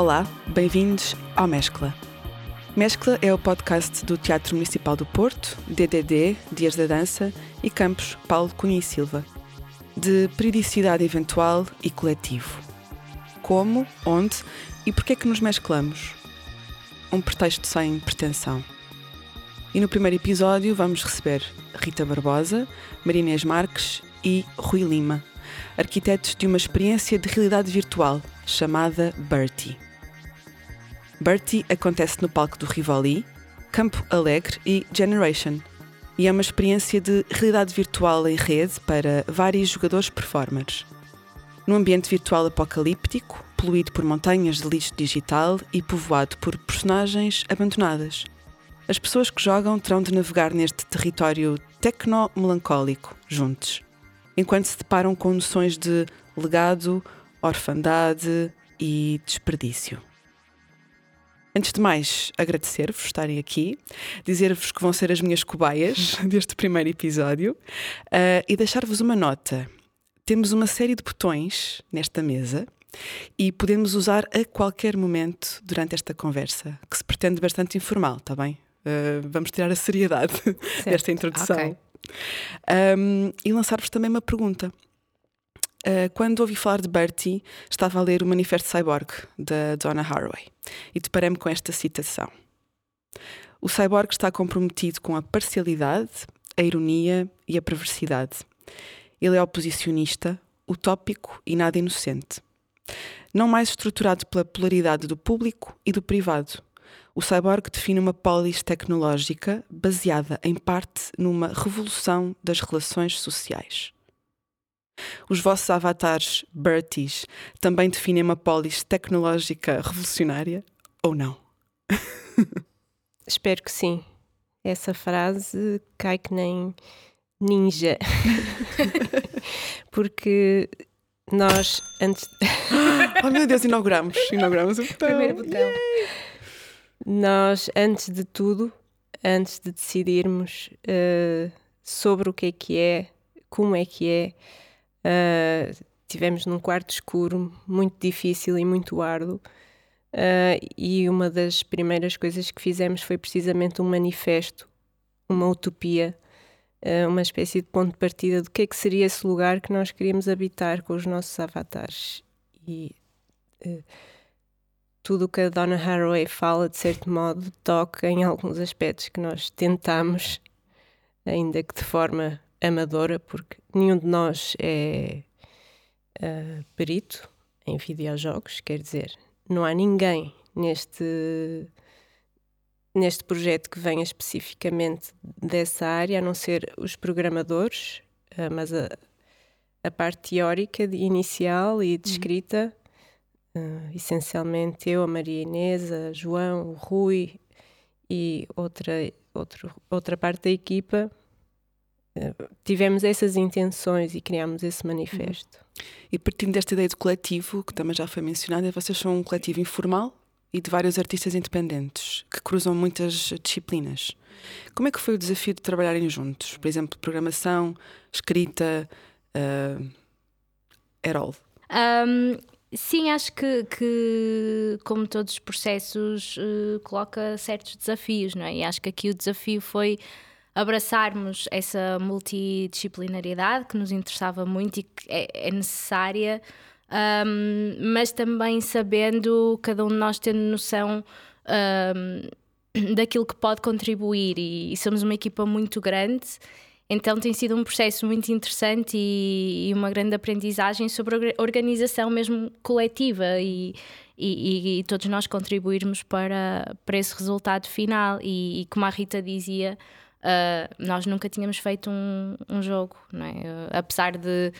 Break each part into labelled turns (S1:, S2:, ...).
S1: Olá, bem-vindos ao Mescla. Mescla é o podcast do Teatro Municipal do Porto, DDD, Dias da Dança e Campos Paulo Cunha e Silva. De periodicidade eventual e coletivo. Como, onde e porquê é que nos mesclamos? Um pretexto sem pretensão. E no primeiro episódio vamos receber Rita Barbosa, Marinês Marques e Rui Lima, arquitetos de uma experiência de realidade virtual chamada Bertie. Bertie acontece no palco do Rivoli, Campo Alegre e Generation, e é uma experiência de realidade virtual em rede para vários jogadores performers. Num ambiente virtual apocalíptico, poluído por montanhas de lixo digital e povoado por personagens abandonadas. As pessoas que jogam terão de navegar neste território tecno-melancólico juntos, enquanto se deparam com noções de legado, orfandade e desperdício. Antes de mais, agradecer-vos estarem aqui, dizer-vos que vão ser as minhas cobaias deste primeiro episódio uh, e deixar-vos uma nota. Temos uma série de botões nesta mesa e podemos usar a qualquer momento durante esta conversa, que se pretende bastante informal, está bem? Uh, vamos tirar a seriedade certo. desta introdução. Okay. Um, e lançar-vos também uma pergunta. Uh, quando ouvi falar de Bertie, estava a ler o Manifesto Cyborg, da Donna Haraway, e deparei-me com esta citação. O cyborg está comprometido com a parcialidade, a ironia e a perversidade. Ele é oposicionista, utópico e nada inocente. Não mais estruturado pela polaridade do público e do privado. O cyborg define uma polis tecnológica baseada, em parte, numa revolução das relações sociais. Os vossos avatares Berties também definem uma polis tecnológica revolucionária ou não?
S2: Espero que sim. Essa frase cai que nem ninja. Porque nós antes.
S1: oh meu Deus, inauguramos! Inauguramos o botão.
S2: Primeiro botão. Nós, antes de tudo, antes de decidirmos uh, sobre o que é que é, como é que é, Uh, tivemos num quarto escuro, muito difícil e muito árduo. Uh, e uma das primeiras coisas que fizemos foi precisamente um manifesto, uma utopia, uh, uma espécie de ponto de partida do que é que seria esse lugar que nós queríamos habitar com os nossos avatares. E uh, tudo o que a Donna Haraway fala, de certo modo, toca em alguns aspectos que nós tentamos, ainda que de forma amadora, porque nenhum de nós é uh, perito em videojogos, quer dizer, não há ninguém neste neste projeto que venha especificamente dessa área, a não ser os programadores, uh, mas a, a parte teórica de, inicial e de uhum. escrita, uh, essencialmente eu, a Maria Inês, a João, o Rui e outra, outro, outra parte da equipa tivemos essas intenções e criámos esse manifesto.
S1: E partindo desta ideia de coletivo, que também já foi mencionada, vocês são um coletivo informal e de vários artistas independentes que cruzam muitas disciplinas. Como é que foi o desafio de trabalharem juntos? Por exemplo, programação, escrita, uh, Erol?
S3: Um, sim, acho que, que, como todos os processos, uh, coloca certos desafios, não é? E acho que aqui o desafio foi abraçarmos essa multidisciplinaridade que nos interessava muito e que é, é necessária, um, mas também sabendo, cada um de nós tendo noção um, daquilo que pode contribuir e, e, somos uma equipa muito grande. Então tem sido um processo muito interessante e, e uma grande aprendizagem sobre organização mesmo coletiva e, e, e, todos nós contribuirmos para, para esse resultado final. E como a Rita dizia, Uh, nós nunca tínhamos feito um, um jogo, não é? Uh, apesar de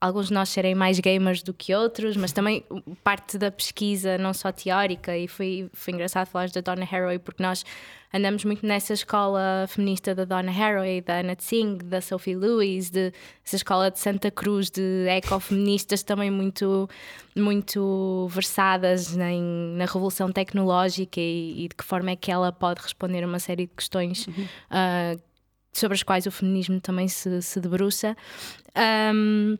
S3: alguns de nós serem mais gamers do que outros, mas também parte da pesquisa, não só teórica, e foi, foi engraçado falar da Donna Haraway, porque nós andamos muito nessa escola feminista da Donna Haraway, da Anna Tsing, da Sophie Lewis, de essa escola de Santa Cruz de ecofeministas também muito, muito versadas na, na revolução tecnológica e, e, de que forma é que ela pode responder a uma série de questões uhum. uh, sobre as quais o feminismo também se, se debruça. Um,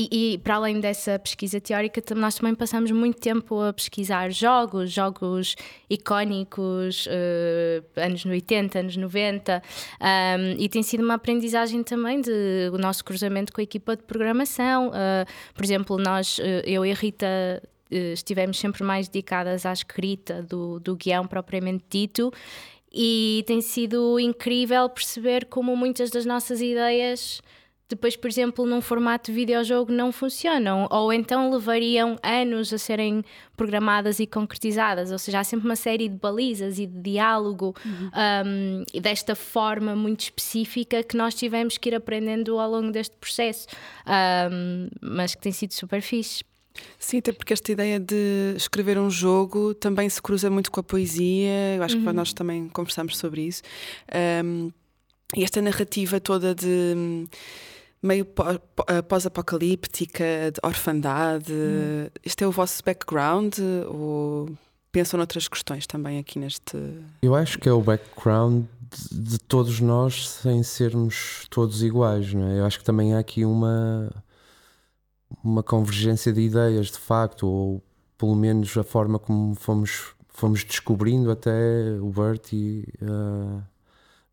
S3: e, e, para além dessa pesquisa teórica, nós também passamos muito tempo a pesquisar jogos, jogos icónicos, uh, anos 80, anos 90, um, e tem sido uma aprendizagem também de nosso cruzamento com a equipa de programação. Uh, por exemplo, nós, uh, eu e a Rita, estivemos sempre mais dedicadas à escrita do, do guião propriamente dito. E tem sido incrível perceber como muitas das nossas ideias depois, por exemplo, num formato de videojogo não funcionam, ou então levariam anos a serem programadas e concretizadas, ou seja, há sempre uma série de balizas e de diálogo uhum. um, e desta forma muito específica que nós tivemos que ir aprendendo ao longo deste processo, um, mas que tem sido super fixe.
S1: Sim, até porque esta ideia de escrever um jogo também se cruza muito com a poesia, eu acho uhum. que nós também conversamos sobre isso. Um, e esta narrativa toda de meio eh, pós-apocalíptica, de orfandade. Hum. Este é o vosso background ou pensam noutras questões também aqui neste.
S4: Eu acho que é o background de, de todos nós sem sermos todos iguais, não é? Eu acho que também há aqui uma uma convergência de ideias, de facto, ou pelo menos a forma como fomos fomos descobrindo até o Bert e uh,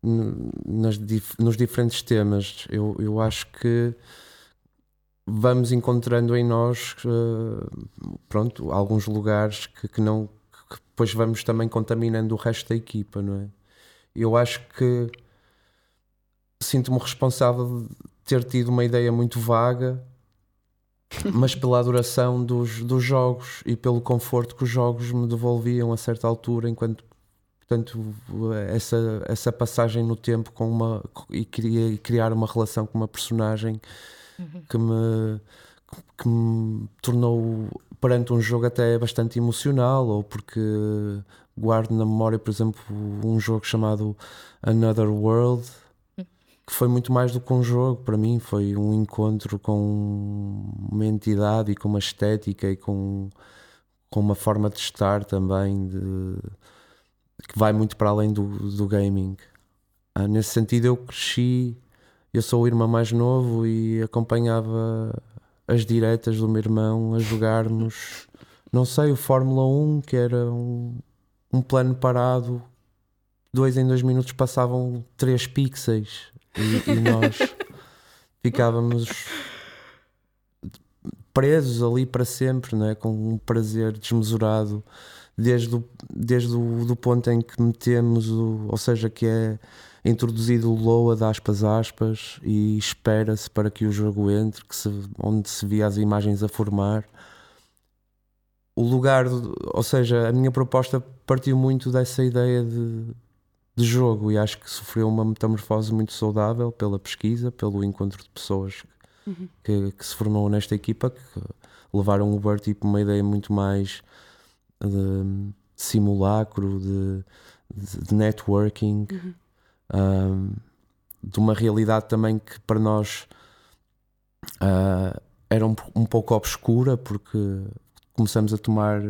S4: nas, nos diferentes temas. Eu, eu acho que vamos encontrando em nós uh, pronto, alguns lugares que, que não que depois vamos também contaminando o resto da equipa, não é? Eu acho que sinto-me responsável de ter tido uma ideia muito vaga, mas pela adoração dos, dos jogos e pelo conforto que os jogos me devolviam a certa altura enquanto portanto essa essa passagem no tempo com uma e queria criar uma relação com uma personagem uhum. que me que me tornou perante um jogo até bastante emocional ou porque guardo na memória por exemplo um jogo chamado Another World que foi muito mais do que um jogo para mim foi um encontro com uma entidade e com uma estética e com com uma forma de estar também de que vai muito para além do, do gaming. Ah, nesse sentido, eu cresci, eu sou o irmão mais novo e acompanhava as diretas do meu irmão a jogarmos, não sei, o Fórmula 1, que era um, um plano parado, dois em dois minutos passavam três pixels e, e nós ficávamos presos ali para sempre, não é? com um prazer desmesurado desde o, desde o do ponto em que metemos, o, ou seja, que é introduzido o load aspas aspas e espera-se para que o jogo entre, que se, onde se via as imagens a formar. O lugar, ou seja, a minha proposta partiu muito dessa ideia de, de jogo e acho que sofreu uma metamorfose muito saudável pela pesquisa, pelo encontro de pessoas uhum. que, que, se formou nesta equipa, que levaram o Bertie para uma ideia muito mais de simulacro, de, de, de networking, uhum. um, de uma realidade também que para nós uh, era um, um, pouco obscura, porque começamos a tomar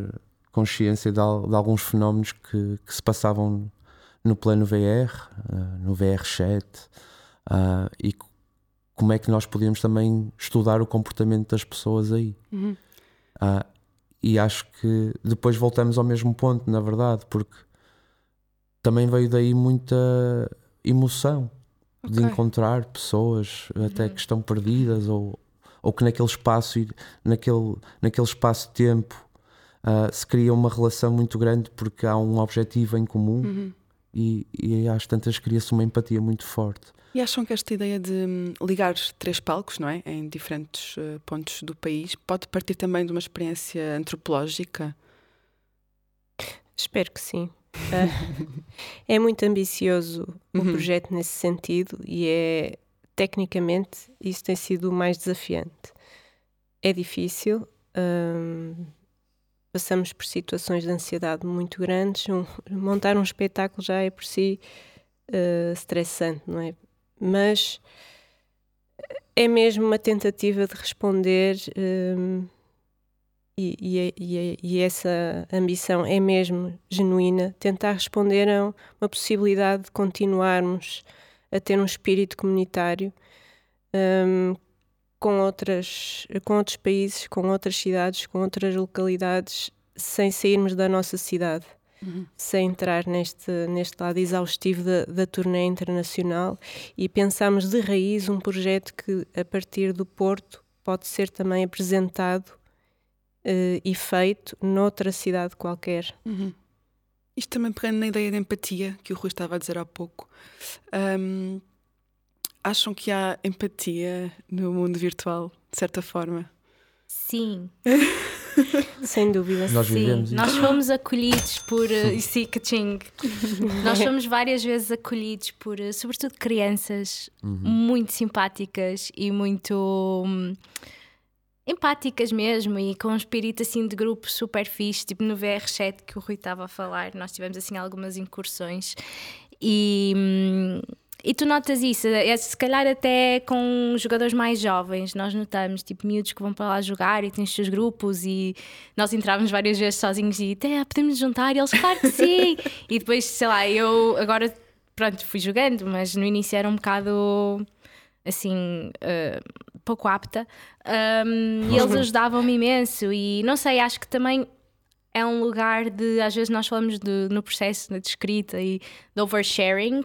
S4: consciência de, de alguns fenómenos que, que, se passavam no plano VR, uh, no VR chat, uh, e como é que nós podíamos também estudar o comportamento das pessoas aí. Uhum. Uh, e acho que depois voltamos ao mesmo ponto, na verdade, porque também veio daí muita emoção okay. de encontrar pessoas até uhum. que estão perdidas ou, ou que naquele espaço naquele, naquele espaço-tempo uh, se cria uma relação muito grande porque há um objetivo em comum uhum. e, e às tantas cria-se uma empatia muito forte.
S1: E acham que esta ideia de hum, ligar três palcos, não é, em diferentes uh, pontos do país, pode partir também de uma experiência antropológica?
S2: Espero que sim. Uh, é muito ambicioso o uhum. projeto nesse sentido e é tecnicamente isso tem sido o mais desafiante. É difícil. Um, passamos por situações de ansiedade muito grandes. Um, montar um espetáculo já é por si uh, estressante, não é? Mas é mesmo uma tentativa de responder um, e, e, e, e, essa ambição é mesmo genuína. Tentar responder a uma possibilidade de continuarmos a ter um espírito comunitário um, com, outras, com outros países, com outras cidades, com outras localidades, sem sairmos da nossa cidade, uhum. sem entrar neste, neste lado exaustivo da, da turnê internacional e pensamos de raiz um projeto que, a partir do Porto, pode ser também apresentado uh, e feito noutra cidade qualquer.
S1: Uhum. Isto também pegando na ideia de empatia que o Rui estava a dizer há pouco. Um, acham que há empatia no mundo virtual, de certa forma?
S3: Sim.
S2: Sem dúvida.
S4: Nós
S3: Sim, nós fomos acolhidos por uh, nós fomos várias vezes acolhidos por, uh, sobretudo, crianças uhum. muito simpáticas e muito. Um, empáticas mesmo e com um espírito assim de grupo super fixe, tipo no VR7 que o Rui estava a falar, nós tivemos assim algumas incursões e, hum, e tu notas isso, é, se calhar até com jogadores mais jovens, nós notamos, tipo, miúdos que vão para lá jogar e têm os seus grupos e nós entrávamos várias vezes sozinhos e até podemos juntar e eles, claro que sim! e depois, sei lá, eu agora, pronto, fui jogando, mas no início era um bocado assim, uh, pouco apta, um, e eles ajudavam-me imenso. E não sei, acho que também é um lugar de. Às vezes nós falamos de, no processo de escrita e de oversharing,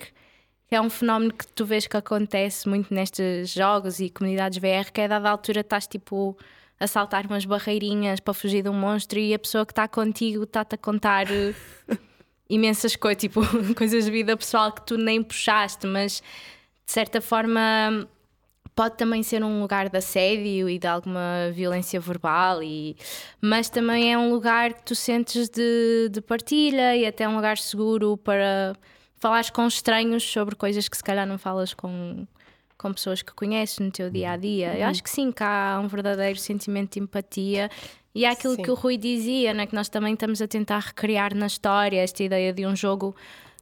S3: que é um fenómeno que tu vês que acontece muito nestes jogos e comunidades VR, que é dada altura estás tipo a saltar umas barreirinhas para fugir de um monstro e a pessoa que está contigo está-te a contar eh, imensas coisas, tipo coisas de vida pessoal que tu nem puxaste, mas de certa forma pode também ser um lugar de assédio e de alguma violência verbal, e, mas também é um lugar que tu sentes de, de partilha e até um lugar seguro para falares com estranhos sobre coisas que se calhar não falas com, com pessoas que conheces no teu dia a dia. Uhum. Eu acho que sim, que há um verdadeiro sentimento de empatia. E é aquilo sim. que o Rui dizia, né, que nós também estamos a tentar recriar na história esta ideia de um jogo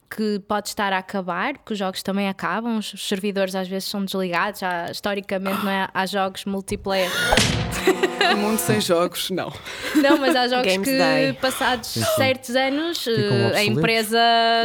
S3: que pode estar a acabar, que os jogos também acabam, os servidores às vezes são desligados, já, historicamente não é? há jogos multiplayer.
S1: Um mundo sem jogos, não.
S3: Não, mas há jogos Games que die. passados sim, sim. certos anos uh, a empresa,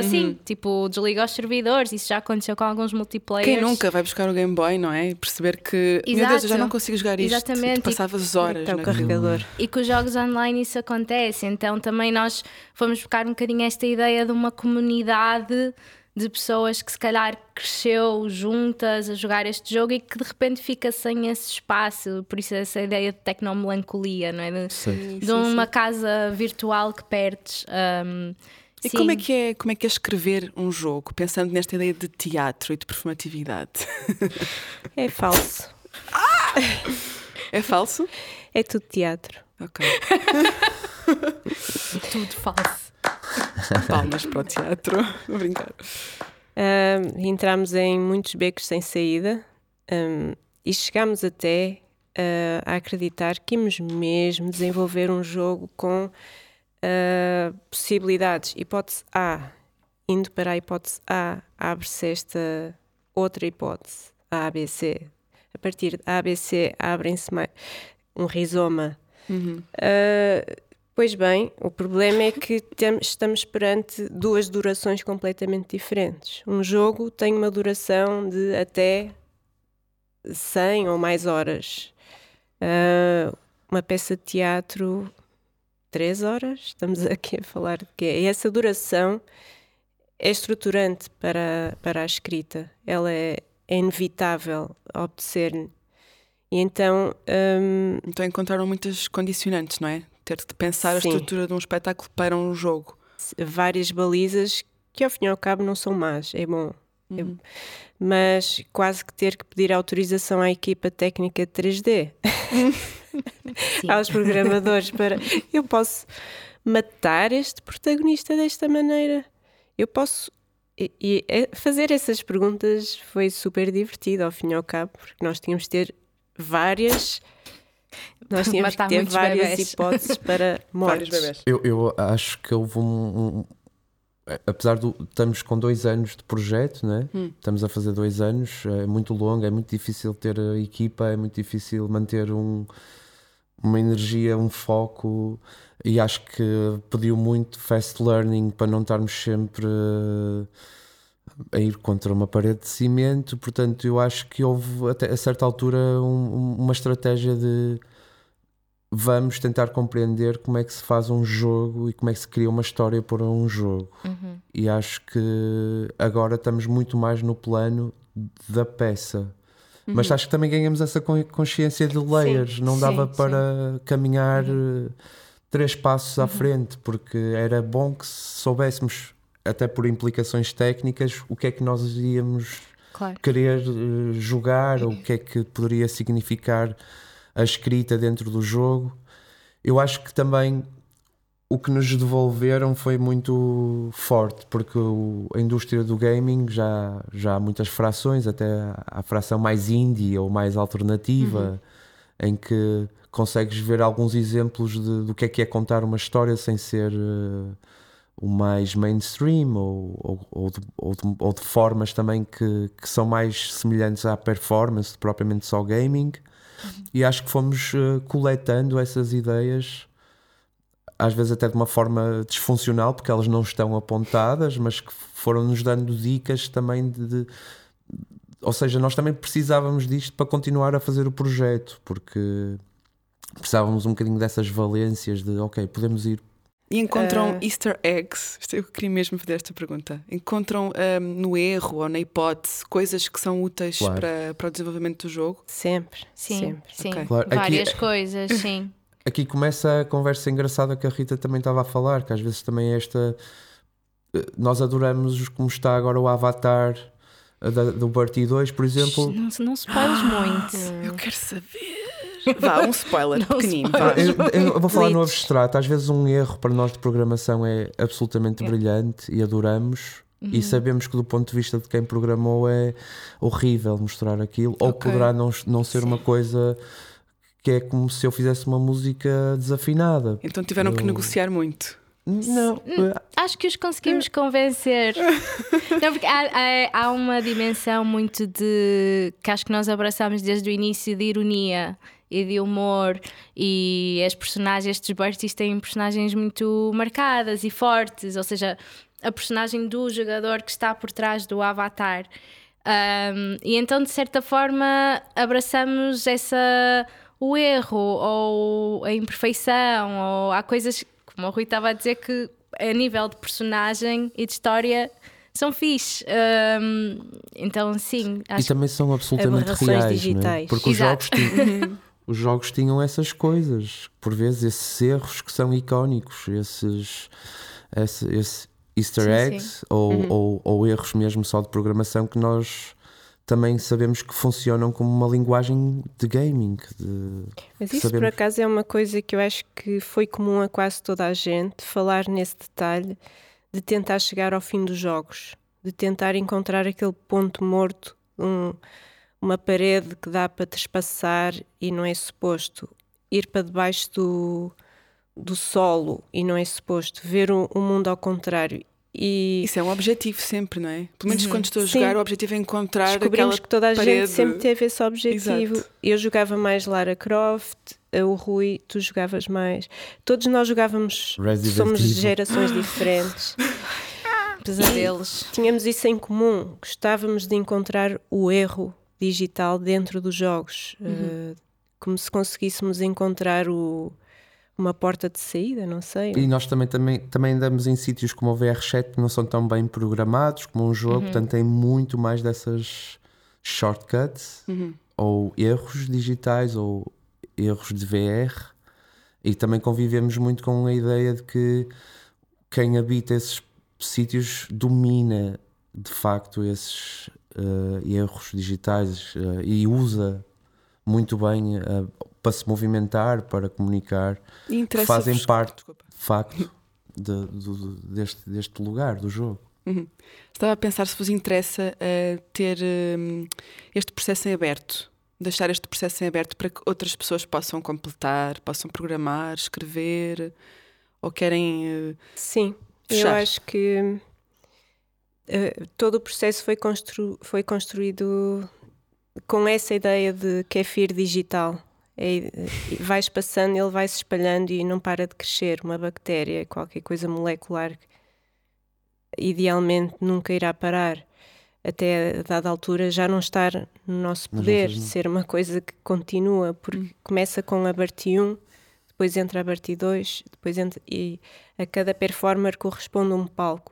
S3: uhum. sim, tipo, desliga os servidores, isso já aconteceu com alguns multiplayers.
S1: Quem nunca vai buscar o Game Boy, não é? E perceber que, Exato. meu Deus, eu já não consigo jogar isto. Exatamente. passavas horas
S2: então, carregador.
S3: E com os jogos online isso acontece, então também nós fomos buscar um bocadinho esta ideia de uma comunidade de pessoas que se calhar cresceu juntas a jogar este jogo e que de repente fica sem esse espaço, por isso essa ideia de tecnomelancolia, não é? De, sim. de uma sim. casa virtual que perdes. Um,
S1: e como é, que é, como é que é escrever um jogo, pensando nesta ideia de teatro e de performatividade?
S2: É falso.
S1: Ah! É falso?
S2: É tudo teatro.
S1: Ok.
S3: tudo falso.
S1: Palmas para o teatro. Vou brincar.
S2: Um, entramos em muitos becos sem saída um, e chegámos até uh, a acreditar que íamos mesmo desenvolver um jogo com uh, possibilidades. Hipótese A, indo para a hipótese A, abre-se esta outra hipótese, a ABC. A partir de ABC abrem-se um rizoma. Uhum. Uh, Pois bem, o problema é que estamos perante duas durações completamente diferentes. Um jogo tem uma duração de até 100 ou mais horas. Uh, uma peça de teatro, 3 horas. Estamos aqui a falar de quê? E essa duração é estruturante para, para a escrita. Ela é, é inevitável obedecer-lhe. E então. Um...
S1: Então encontraram muitas condicionantes, não é? Ter de pensar Sim. a estrutura de um espetáculo para um jogo.
S2: Várias balizas que ao fim e ao cabo não são más, é bom. É uhum. É, mas quase que ter que pedir autorização à equipa técnica de 3D, aos programadores, para eu posso matar este protagonista desta maneira. Eu posso. E, e é, fazer essas perguntas foi super divertido ao fim e ao cabo, porque nós tínhamos de ter várias nós tínhamos que ter várias bebés. hipóteses para mortes.
S4: Eu, eu acho que houve um, um apesar de estamos com dois anos de projeto, né? Hum. estamos a fazer dois anos, é muito longo, é muito difícil ter a equipa, é muito difícil manter um, uma energia, um foco, e acho que pediu muito fast learning para não estarmos sempre a ir contra uma parede de cimento. Portanto, eu acho que houve até a certa altura um, uma estratégia de vamos tentar compreender como é que se faz um jogo e como é que se cria uma história para um jogo.
S3: Uhum.
S4: E acho que agora estamos muito mais no plano da peça. Mas acho que também ganhamos essa con- consciência de layers. Não
S3: sim,
S4: dava
S3: sim.
S4: para caminhar eh, três passos à frente, porque era bom que soubéssemos, até por implicações técnicas, o que é que nós íamos
S3: Claro.
S4: querer eh, jogar, ou o que é que poderia significar a escrita dentro do jogo. Eu acho que também o que nos devolveram foi muito forte, porque o- a indústria do gaming já, já há muitas frações, até a fração mais indie ou mais alternativa, em que consegues ver alguns exemplos de- do que é que é contar uma história sem ser eh, o mais mainstream ou, ou, ou, de, ou de- ou de formas também que, que são mais semelhantes à performance, propriamente só gaming. E acho que fomos eh, coletando essas ideias, às vezes até de uma forma disfuncional, porque elas não estão apontadas, mas que foram-nos dando dicas também de, de- Ou seja, nós também precisávamos disto para continuar a fazer o projeto, porque precisávamos um bocadinho dessas valências de, ok, podemos ir
S1: E encontram
S2: Ah.
S1: easter eggs? Isto Eu queria mesmo fazer esta pergunta. Encontram ahm, no erro ou na hipótese coisas que são úteis
S4: Claro.
S1: para, para o desenvolvimento do jogo?
S2: Sempre,
S3: Sim,
S2: sempre.
S3: sim.
S1: Ok.
S4: Claro, aqui-
S3: Várias coisas, sim.
S4: Aqui começa a conversa engraçada que a Rita também estava a falar, que às vezes também é esta. eh, Nós adoramos como está agora o avatar eh, da- do Bertie 2, por exemplo.
S3: Não, não spoiles muito.
S1: Eu quero saber. Vá, um spoiler
S3: Não
S1: pequenino.
S3: spoiler.
S1: vá.
S4: Eu, eu vou falar no abstrato. Às vezes um erro para nós de programação é absolutamente brilhante e adoramos. E sabemos que do ponto de vista de quem programou é horrível mostrar aquilo, ou
S1: Ok.
S4: poderá não, não ser uma coisa que é como se eu fizesse uma música desafinada.
S1: Então tiveram que
S4: Eu-
S1: negociar muito.
S4: Não,
S3: Acho que os conseguimos convencer. Não, porque há, há- há uma dimensão muito de. que acho que nós abraçamos desde o início de ironia e de humor. E as personagens, estes Berties têm personagens muito marcadas e fortes, ou seja, a personagem do jogador que está por trás do avatar. Um, e então, de certa forma, abraçamos essa o erro ou a imperfeição, ou há coisas, como o Rui estava a dizer, que a nível de personagem e de história são fixe. Um, então, sim,
S4: E também são absolutamente reais, é?
S2: digitais.
S4: porque os jogos,
S3: Exato.
S4: os jogos tinham essas coisas, por vezes esses erros que são icónicos, esses, esse, esse easter
S3: Sim,
S4: eggs Ou,
S2: Uhum.
S4: ou, ou erros mesmo só de programação que nós também sabemos que funcionam como uma linguagem de gaming. de-
S2: Mas isso por acaso é uma coisa que eu acho que foi comum a quase toda a gente, falar nesse detalhe de tentar chegar ao fim dos jogos, de tentar encontrar aquele ponto morto, um- uma parede que dá para trespassar e não é suposto ir para debaixo do, do solo e não é suposto ver o, o mundo ao contrário. E
S1: Isso é um objetivo sempre, não é? Pelo menos quando estou a
S2: Sim.
S1: jogar, o objetivo é encontrar
S2: descobrimos
S1: aquela
S2: que toda a
S1: parede.
S2: gente sempre teve esse objetivo.
S1: Exato.
S2: Eu jogava mais Lara Croft, o Rui, tu jogavas mais. Todos nós jogávamos,
S4: Resident
S2: somos
S4: Evil.
S2: gerações diferentes.
S3: pesadelos.
S2: Tínhamos isso em comum, gostávamos de encontrar o erro digital dentro dos jogos.
S1: Uhum.
S2: Eh, como se conseguíssemos encontrar o- uma porta de saída, não sei.
S4: E nós também, também, também andamos em sítios como o VR7 que não são tão bem programados como um jogo, portanto tem muito mais dessas shortcuts
S1: Uhum.
S4: ou erros digitais ou erros de VR. E também convivemos muito com a ideia de que quem habita esses sítios domina de facto esses eh, erros digitais eh, e usa muito bem eh, para se movimentar, para comunicar
S1: E
S4: fazem parte
S1: Desculpa.
S4: de facto de- do- deste, deste lugar do jogo.
S1: Uhum. Estava a pensar se vos interessa ter este processo em aberto, deixar este processo em aberto para que outras pessoas possam completar, possam programar, escrever, ou querem.
S2: Sim, eu
S1: Fechar.
S2: acho que eh, todo o processo foi, constru- foi construído com essa ideia de kefir digital. É, eh, vais passando, ele vai se espalhando e não para de crescer. Uma bactéria, qualquer coisa molecular. idealmente nunca irá parar até a dada altura já não estar no nosso poder, ser uma coisa que continua, porque hum. começa com a Barti 1, depois entra a Barti 2, depois entra, e a cada performer corresponde um palco.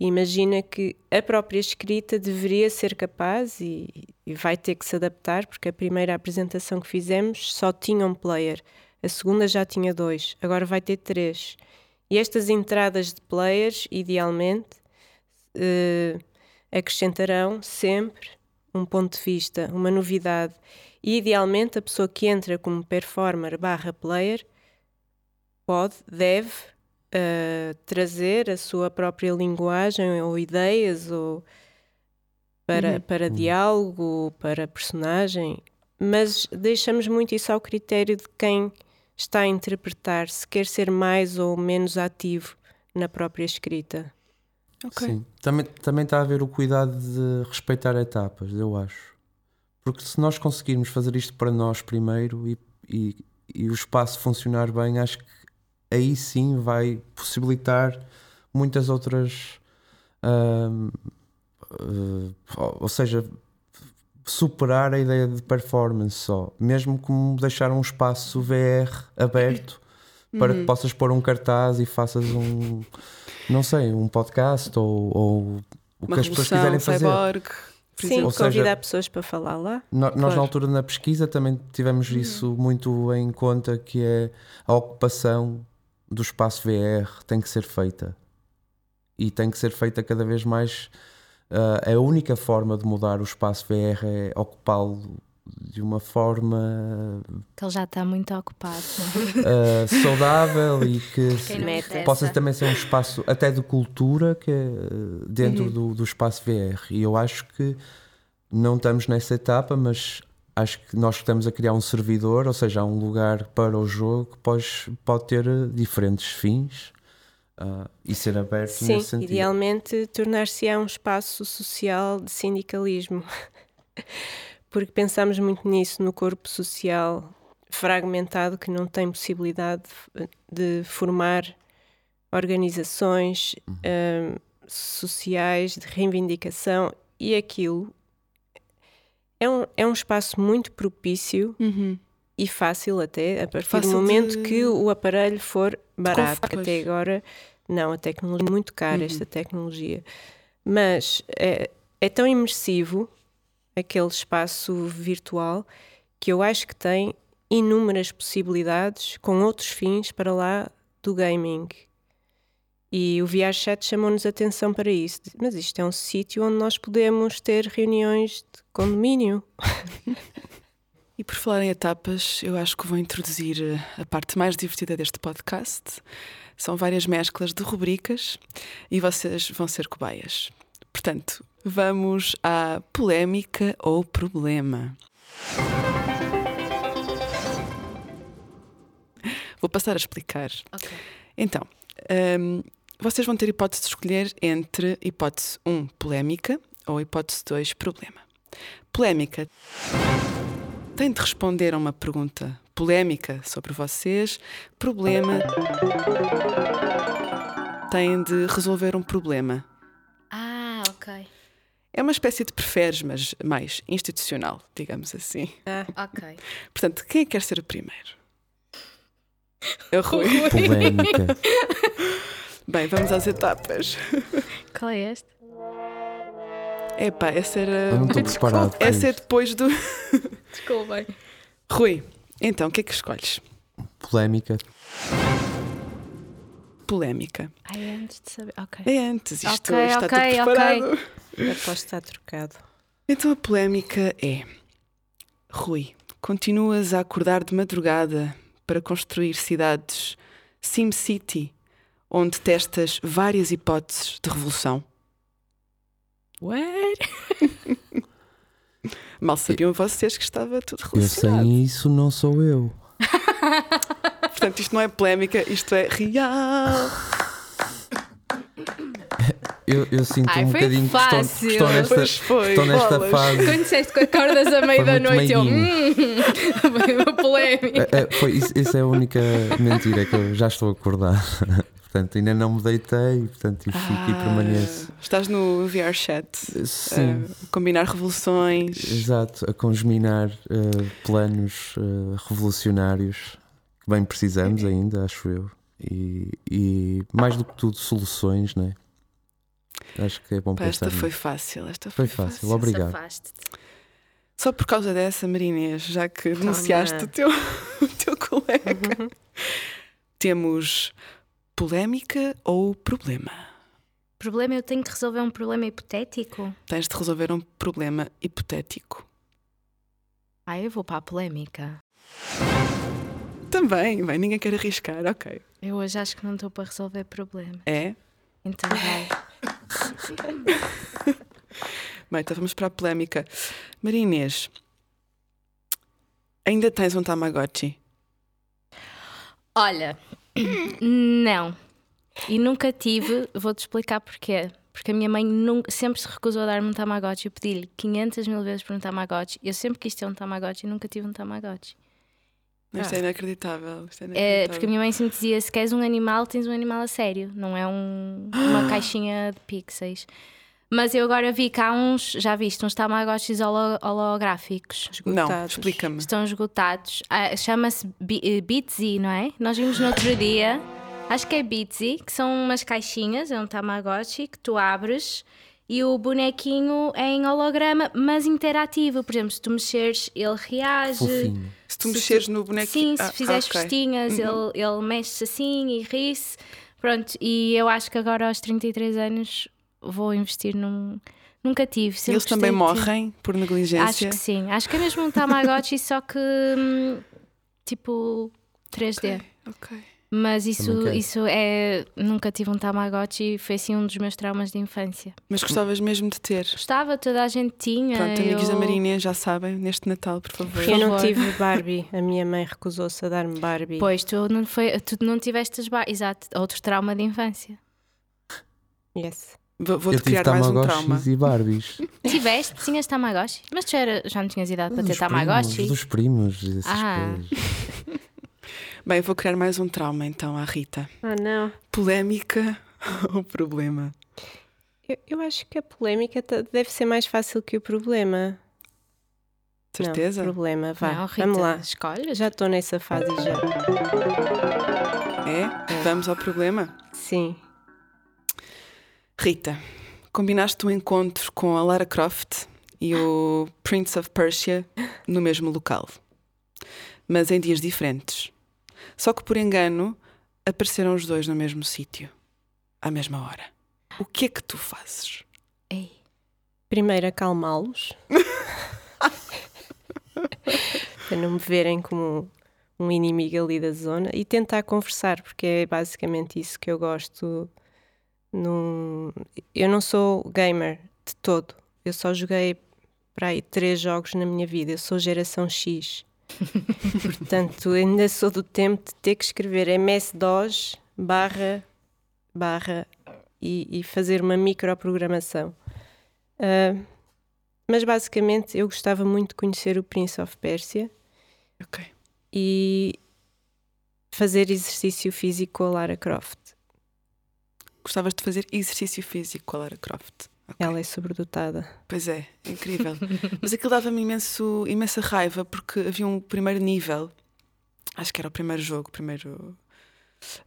S2: E imagina que a própria escrita deveria ser capaz e, e vai ter que se adaptar, porque a primeira apresentação que fizemos só tinha um player, a segunda já tinha dois, agora vai ter três. E estas entradas de players, idealmente, uh, acrescentarão sempre um ponto de vista, uma novidade. E idealmente a pessoa que entra como performer barra player pode, deve uh, trazer a sua própria linguagem ou ideias ou para, uhum. para uhum. diálogo, para personagem, mas deixamos muito isso ao critério de quem está a interpretar, se quer ser mais ou menos ativo na própria escrita.
S4: Okay. Sim, também, também está a haver o cuidado de respeitar etapas, eu acho. Porque se nós conseguirmos fazer isto para nós primeiro e, e, e o espaço funcionar bem, acho que aí sim vai possibilitar muitas outras. Uh, uh, ou seja, superar a ideia de performance só, mesmo como deixar um espaço VR aberto para uhum. que possas pôr um cartaz e faças um, não sei, um podcast ou, ou o
S1: que as pessoas quiserem fazer. Cyborg.
S2: Sim, Ou convidar seja, pessoas para falar lá.
S4: Nós, claro. na altura, na pesquisa, também tivemos uhum. isso muito em conta, que é a ocupação do espaço VR tem que ser feita. E tem que ser feita cada vez mais. Uh, a única forma de mudar o espaço VR é ocupá-lo de uma forma
S3: que ele já está muito ocupado
S4: uh, saudável e que se, possa também ser um espaço até de cultura que é dentro uhum. do, do espaço VR e eu acho que não estamos nessa etapa mas acho que nós estamos a criar um servidor ou seja um lugar para o jogo que pode, pode ter diferentes fins uh, e ser aberto
S2: Sim,
S4: nesse sentido.
S2: idealmente tornar-se-á um espaço social de sindicalismo porque pensamos muito nisso no corpo social fragmentado que não tem possibilidade de, de formar organizações uhum. um, sociais de reivindicação e aquilo é um, é um espaço muito propício uhum. e fácil até a partir fácil do momento de... que o aparelho for barato, que até agora não, a tecnologia é muito cara uhum. esta tecnologia mas é, é tão imersivo aquele espaço virtual que eu acho que tem inúmeras possibilidades com outros fins para lá do gaming. E o VRChat chamou-nos atenção para isso. Mas isto é um sítio onde nós podemos ter reuniões de condomínio.
S1: e por falar em etapas, eu acho que vou introduzir eh, a parte mais divertida deste podcast. São várias mesclas de rubricas e vocês vão ser cobaias. Portanto, vamos à polémica ou problema. Vou passar a explicar. Okay. Então, um, vocês vão ter hipótese de escolher entre hipótese 1, polémica, ou hipótese 2, problema. Polémica tem de responder a uma pergunta polémica sobre vocês. Problema tem de resolver um problema
S3: Ok.
S1: É uma espécie de preferes, mas mais institucional, digamos assim.
S3: Ah, ok.
S1: Portanto, quem é quer ser o primeiro? Eu, Rui.
S4: Polémica.
S1: Bem, vamos às etapas.
S3: Qual é este?
S1: Epá, essa era.
S4: Eu não estou preparado.
S1: Essa é depois do.
S3: Desculpa.
S1: Rui, então, o que é que escolhes?
S4: Polémica
S1: polémica.
S3: Ai, é antes de saber. Ok.
S1: É antes, isto
S3: okay,
S1: está
S3: okay,
S1: tudo preparado.
S2: Okay. Aposto estar trocado.
S1: Então a polémica é: Rui, continuas a acordar de madrugada para construir cidades SimCity, onde testas várias hipóteses de revolução?
S3: What?
S1: Mal sabiam vocês que estava tudo relacionado.
S4: Eu sei isso, não sou eu.
S1: Portanto, isto não é polémica, isto é real.
S4: Eu, eu sinto Ai, um bocadinho fácil. que estou, estou nesta, foi, estou nesta fase.
S3: Quando disseste que acordas à meia da noite, eu. Hum, foi uma polémica.
S4: É, é, foi, isso, isso é a única mentira que eu já estou acordado. Portanto ainda não me deitei, portanto e fico e
S1: Ah,
S4: permaneço.
S1: Estás no VR chat.
S4: Sim,
S1: a combinar revoluções.
S4: exato, a congeminar eh, planos eh, revolucionários que bem precisamos ainda, acho eu. E, e mais do que tudo, soluções, não é? Acho que é bom
S1: Pá,
S4: pensar.
S1: esta foi fácil. Esta
S4: Foi
S1: foi,
S4: fácil, obrigado.
S3: Safaste-te.
S1: Só por causa dessa, Marinês, já que denunciaste o teu, o teu colega, temos polémica ou problema?
S3: Problema, eu tenho que resolver um problema hipotético?
S1: Tens de resolver um problema hipotético.
S3: Ah, eu vou para a polémica.
S1: Também, bem, ninguém quer arriscar, ok.
S3: Eu hoje acho que não estou para resolver problema.
S1: É?
S3: Então vai.
S1: Bem, então vamos para a polémica. Marinês, ainda tens um Tamagotchi?
S3: Olha, não. E nunca tive, vou-te explicar porquê. Porque a minha mãe nunca, sempre se recusou a dar-me um Tamagotchi. Eu pedi-lhe 500 mil vezes por um Tamagotchi. Eu sempre quis ter um Tamagotchi e nunca tive um Tamagotchi.
S1: Isto
S3: Ah.
S1: é inacreditável. Isto é
S3: É,
S1: inacreditável.
S3: porque a minha mãe sempre dizia: se queres um animal, tens um animal a sério, não é um- uma caixinha de pixels. Mas eu agora vi que há uns, já viste, uns Tamagotchis holo- holográficos.
S1: Não,
S2: Esgotados.
S1: explica-me.
S3: Estão esgotados. Ah, Chama-se eh, Bitsy, não é? Nós vimos no outro dia, acho que é Bitsy, que são umas caixinhas, é um Tamagotchi que tu abres e o bonequinho é em holograma, mas interativo. Por exemplo, se tu mexeres, ele reage.
S4: Fofinho.
S1: Se tu
S3: Se
S1: mexeres
S3: tu-
S1: no bonequinho.
S3: Sim, se
S1: Ah,
S3: fizeres
S1: ok.
S3: festinhas, ele, ele mexe assim e ri-se. Pronto, e eu acho que agora aos 33 anos vou investir num. Nunca tive. sempre
S1: Eles também
S3: de
S1: morrem por negligência.
S3: Acho que sim. Acho que é mesmo um Tamagotchi, só que hum, tipo 3D.
S1: Ok.
S3: Mas isso, isso é. Nunca tive um Tamagotchi, foi assim um dos meus traumas de infância.
S1: Mas gostavas mesmo de ter.
S3: Gostava, toda a gente tinha.
S1: Pronto, amigos da Marinês já sabem, neste Natal, por favor.
S2: Eu não tive Barbie. A minha mãe recusou-se a dar-me Barbie.
S3: Pois, tu não, foi, tu não tiveste as bar... Exato, outro trauma de infância.
S2: Yes.
S1: Vou-
S4: Eu
S1: Vou-te
S4: tive
S1: criar mais um trauma.
S4: E Barbies.
S3: Tiveste? Tinhas Tamagotchi? Mas tu era, já não tinhas idade para ter Tamagotchi?
S4: dos primos, essas
S3: Ah.
S4: coisas.
S1: Bem, vou criar mais um trauma então à Rita.
S2: Ah, não.
S1: Polémica ou problema?
S2: Eu, eu acho que a polémica deve ser mais fácil que o problema.
S1: Certeza?
S2: Não, problema, vá.
S3: Não, Rita,
S2: Vamos lá.
S3: escolhe.
S2: Já estou nessa fase já.
S1: É? Vamos ao problema?
S2: Sim.
S1: Rita, combinaste um encontro com a Lara Croft e o Prince of Persia no mesmo local, mas em dias diferentes. Só que por engano apareceram os dois no mesmo sítio, à mesma hora. O que é que tu fazes?
S3: Ei.
S2: Primeiro acalmá-los. para não me verem como um inimigo ali da zona e tentar conversar, porque é basicamente isso que eu gosto. Num... Eu não sou gamer de todo. Eu só joguei para aí três jogos na minha vida. Eu sou geração X. Portanto, ainda sou do tempo de ter que escrever MS-DOS barra barra e, e fazer uma microprogramação. Ah, mas basicamente eu gostava muito de conhecer o Prince of Persia
S1: Ok.
S2: e fazer exercício físico com a Lara Croft.
S1: Gostavas de fazer exercício físico com a Lara Croft? Ok.
S2: Ela é sobredotada.
S1: Pois é, incrível. Mas aquilo dava-me imenso, imensa raiva porque havia um primeiro nível, acho que era o primeiro jogo, primeiro,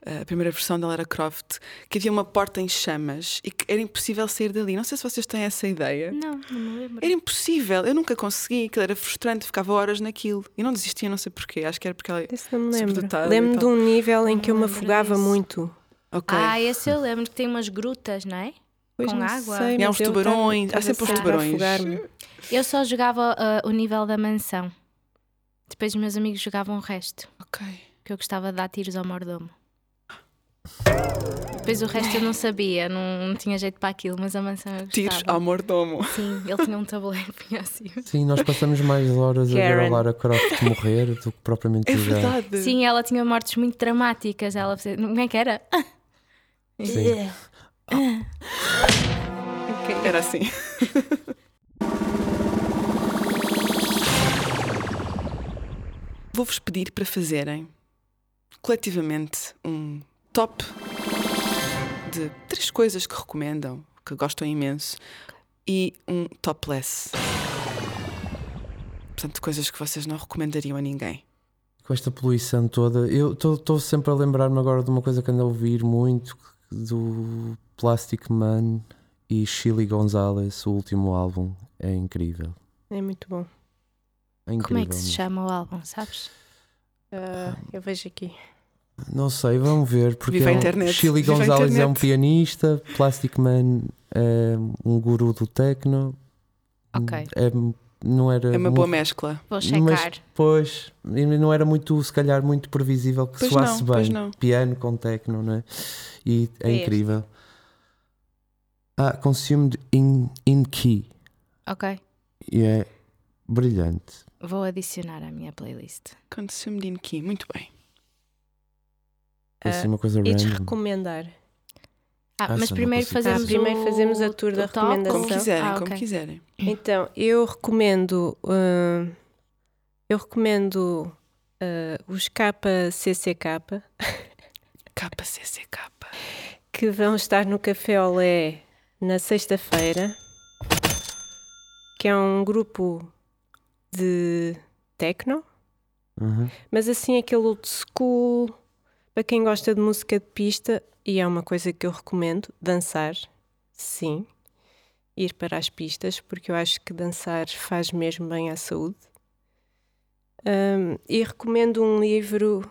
S1: a primeira versão da Lara Croft, que havia uma porta em chamas e que era impossível sair dali. Não sei se vocês têm essa ideia.
S3: Não, não me lembro.
S1: Era impossível, eu nunca consegui, aquilo era frustrante, ficava horas naquilo e não desistia, não sei porquê. Acho que era porque ela.
S2: Desse não me lembro.
S1: Sobredotada e
S2: Lembro de um nível em que eu me afogava muito.
S1: Ok.
S3: Ah, esse eu lembro que tem umas grutas, não é?
S2: Pois
S3: Com
S2: não
S3: água.
S2: sei,
S1: E há uns tubarões, há sempre
S2: a
S1: tubarões.
S3: Eu só jogava ah, o nível da mansão. Depois os meus amigos jogavam o resto.
S1: ok.
S3: Que eu gostava de dar tiros ao mordomo. Depois o resto eu não sabia, não, não tinha jeito para aquilo, mas a mansão eu gostava.
S1: Tiros ao mordomo.
S3: Sim, ele tinha um tabuleiro, punha assim.
S4: Sim, nós passamos mais horas a ver a
S2: Karen.
S4: Lara Croft morrer do que propriamente
S1: É
S4: jogar.
S1: verdade.
S3: Sim, ela tinha mortes muito dramáticas. Ela Como é que era?
S4: Sim.
S1: Era assim. Vou-vos pedir para fazerem coletivamente um top de três coisas que recomendam, que gostam imenso, e um topless. Portanto, coisas que vocês não recomendariam a ninguém.
S4: Com esta poluição toda, eu estou sempre a lembrar-me agora de uma coisa que ando a ouvir muito do Plastic Man e Chili Gonzalez, o último álbum. É incrível.
S2: É muito bom.
S4: É incrível.
S3: Como é que se chama o álbum, sabes?
S2: Ah, eu vejo aqui.
S4: Não sei, vamos ver. Porque
S1: Viva a
S4: é um-
S1: internet,
S4: Chili
S1: viva
S4: Gonzalez é um pianista, Plastic Man é um guru do techno.
S3: Ok.
S4: É, não era
S1: É uma boa mescla.
S3: Vou
S4: Mas
S3: checar.
S4: Pois, e não era muito, se calhar, muito previsível que
S1: Pois
S4: soasse
S1: não, pois
S4: bem.
S1: não.
S4: Piano com techno, não é? E é
S2: É este.
S4: incrível. Ah, Consumed in, in Key.
S3: Ok.
S4: E é brilhante.
S3: Vou adicionar à minha playlist.
S1: Consumed in Key. Muito bem.
S4: É assim uma coisa
S2: E
S4: random.
S2: recomendar.
S3: Ah,
S4: Ah,
S3: mas primeiro fazemos,
S2: Ah, primeiro fazemos a tour da recomendação.
S1: Como quiserem,
S3: Ah,
S1: como
S3: ok.
S1: quiserem.
S2: Então, eu recomendo. ah, eu recomendo ah, os KCCK
S1: KCCK.
S2: que vão estar no Café Olé na sexta-feira, que é um grupo de techno,
S4: Uhum.
S2: mas assim aquele old school, para quem gosta de música de pista, e é uma coisa que eu recomendo, dançar, sim, ir para as pistas, porque eu acho que dançar faz mesmo bem à saúde. Ahm, e recomendo um livro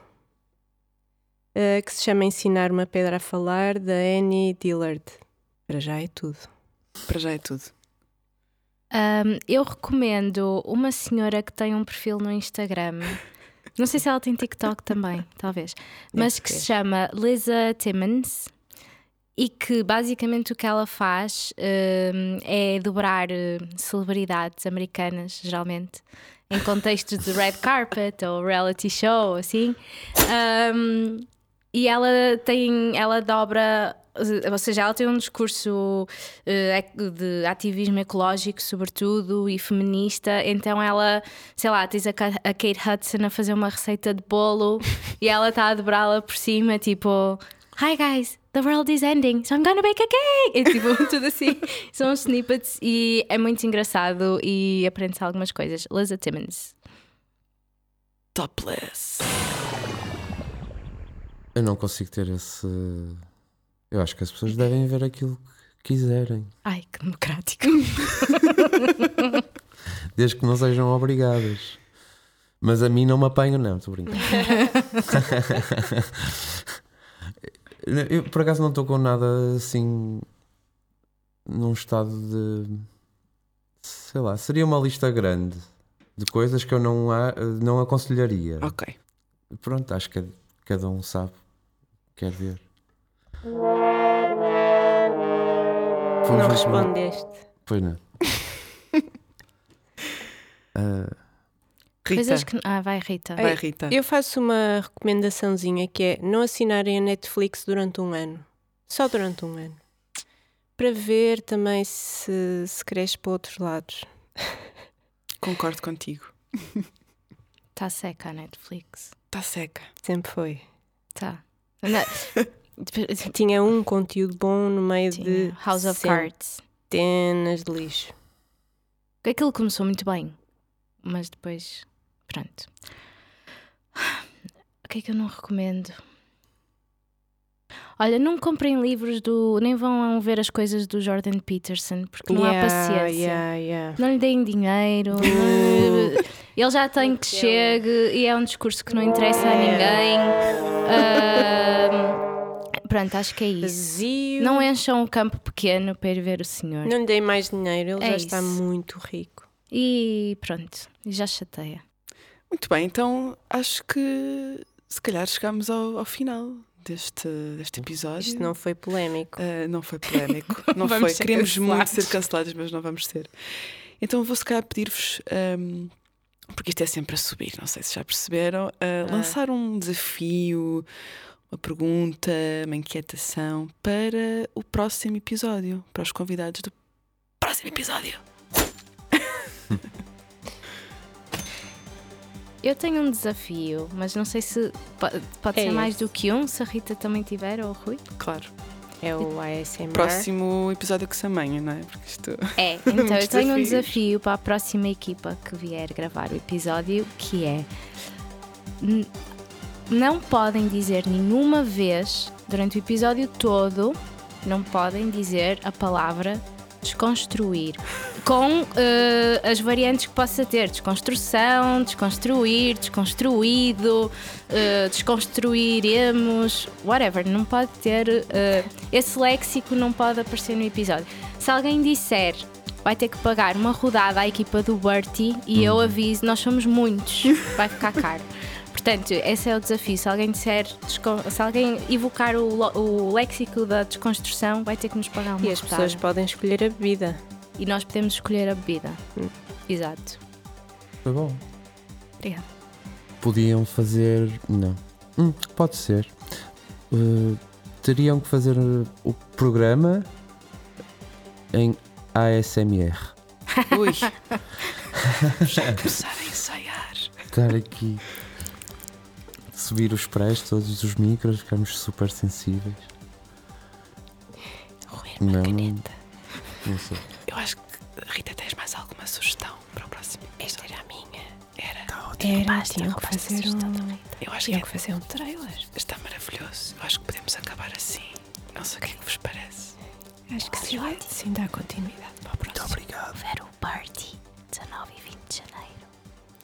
S2: ah, que se chama Ensinar uma Pedra a Falar, da Annie Dillard. Para já é tudo.
S1: Para já é tudo.
S3: Um, eu recomendo uma senhora que tem um perfil no Instagram. Não sei se ela tem TikTok também, talvez. Mas que se chama Lisa Timmons e que basicamente o que ela faz um, é dobrar uh, celebridades americanas, geralmente, em contextos de red carpet ou reality show, assim. Um, e ela tem, ela dobra, ou seja, ela tem um discurso eh, de ativismo ecológico, sobretudo, e feminista. Então ela, sei lá, tens a, Ka- a Kate Hudson a fazer uma receita de bolo e ela está a dobrá-la por cima, tipo. Hi guys, the world is ending, so I'm gonna bake a cake! É tipo, tudo assim. São uns snippets e é muito engraçado e aprende-se algumas coisas. Liza Timmons.
S1: Topless.
S4: Eu não consigo ter esse. Eu acho que as pessoas devem ver aquilo que quiserem,
S3: Ai, que democrático.
S4: desde que não sejam obrigadas. Mas a mim não me apanham, não, estou brincando. Eu por acaso não estou com nada assim num estado de sei lá, seria uma lista grande de coisas que eu não, a- não aconselharia.
S1: Ok.
S4: Pronto, acho que cada um sabe, quer ver. Vamos
S2: Não respondeste.
S4: Pois não. Ah,
S1: Rita.
S3: Que. Ah, vai, Rita.
S1: Vai, Rita.
S2: Eu faço uma recomendaçãozinha que é não assinarem a Netflix durante um ano. Só durante um ano. Para ver também se, se cresce para outros lados.
S1: Concordo contigo.
S3: Está seca a Netflix.
S1: Está seca.
S2: Sempre foi.
S3: Tá.
S2: Tinha um conteúdo bom no meio de
S3: House of Cards.
S2: centenas de lixo.
S3: Aquilo começou muito bem, mas depois. Pronto. O que é que eu não recomendo? Olha, não comprem livros do. nem vão ver as coisas do Jordan Peterson, porque não há
S2: Yeah,
S3: paciência.
S2: yeah, yeah.
S3: Não lhe deem dinheiro. Ele já tem que chegue e é um discurso que não interessa a ninguém. Ahm, pronto, acho que é isso.
S2: Vazio.
S3: Não encham o campo pequeno para ir ver o senhor.
S2: Não lhe dei mais dinheiro, ele
S3: É
S2: já está
S3: isso.
S2: muito rico.
S3: E pronto, já chateia.
S1: Muito bem, então acho que se calhar chegamos ao, ao final deste, deste episódio.
S2: Isto não foi polémico.
S1: Ah, não foi polémico. Não foi.
S3: ser
S1: Queríamos muito
S3: cancelados.
S1: ser cancelados, mas não vamos ser. Então vou se calhar pedir-vos, ahm, porque isto é sempre a subir, não sei se já perceberam, a lançar um desafio, uma pergunta, uma inquietação para o próximo episódio, para os convidados do próximo episódio.
S3: Eu tenho um desafio, mas não sei se po- pode
S2: É
S3: ser mais
S2: esse.
S3: do que um, se a Rita também tiver ou o Rui.
S1: Claro.
S2: É o ASMR.
S1: Próximo episódio que se amanha, não é? Porque isto.
S3: É, então eu
S1: Muitos
S3: tenho um desafio para a próxima equipa que vier gravar o episódio, que é não podem dizer nenhuma vez durante o episódio todo, não podem dizer a palavra desconstruir. Com eh, as variantes que possa ter: desconstrução, desconstruir, desconstruído, eh, desconstruiremos, whatever. Não pode ter. eh, esse léxico não pode aparecer no episódio. Se alguém disser vai ter que pagar uma rodada à equipa do Bertie e eu aviso, nós somos muitos, vai ficar caro. Portanto, esse é o desafio. Se alguém disser, se alguém evocar o, o léxico da desconstrução, vai ter que nos pagar uma
S2: E as pessoas podem escolher a bebida.
S3: E nós podemos escolher a bebida.
S2: Hum.
S3: Exato.
S4: Foi bom.
S3: Obrigada.
S4: Podiam fazer. Não. Hum, pode ser. Uh, teriam que fazer uh, o programa em ASMR.
S1: Ui! Já começar a ensaiar.
S4: Estar aqui. Subir os prés, todos os micros, ficamos super sensíveis.
S1: Roer
S4: Não,
S1: uma
S4: não.
S1: caneta.
S4: Não sei.
S1: Eu acho que, Rita, tens mais alguma sugestão para o próximo? Esta era a minha. Era.
S2: Era, tinham que fazer um,
S1: Eu acho
S2: tinham
S1: que
S2: que fazer um trailer.
S1: está maravilhoso. Eu acho que podemos acabar assim. Não sei o que é que vos parece.
S2: Acho que sim, sim dá continuidade para o próximo.
S4: obrigado.
S3: Ver o Party, 19 e 20 de janeiro.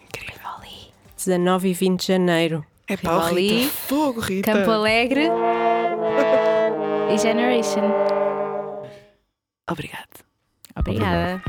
S1: Incrível.
S3: Ali.
S2: 19 e 20 de janeiro.
S1: É pá,
S3: Rivali,
S1: Rita. Fogo, Rita.
S3: Campo Alegre e Generation.
S1: Obrigado.
S3: Obrigada.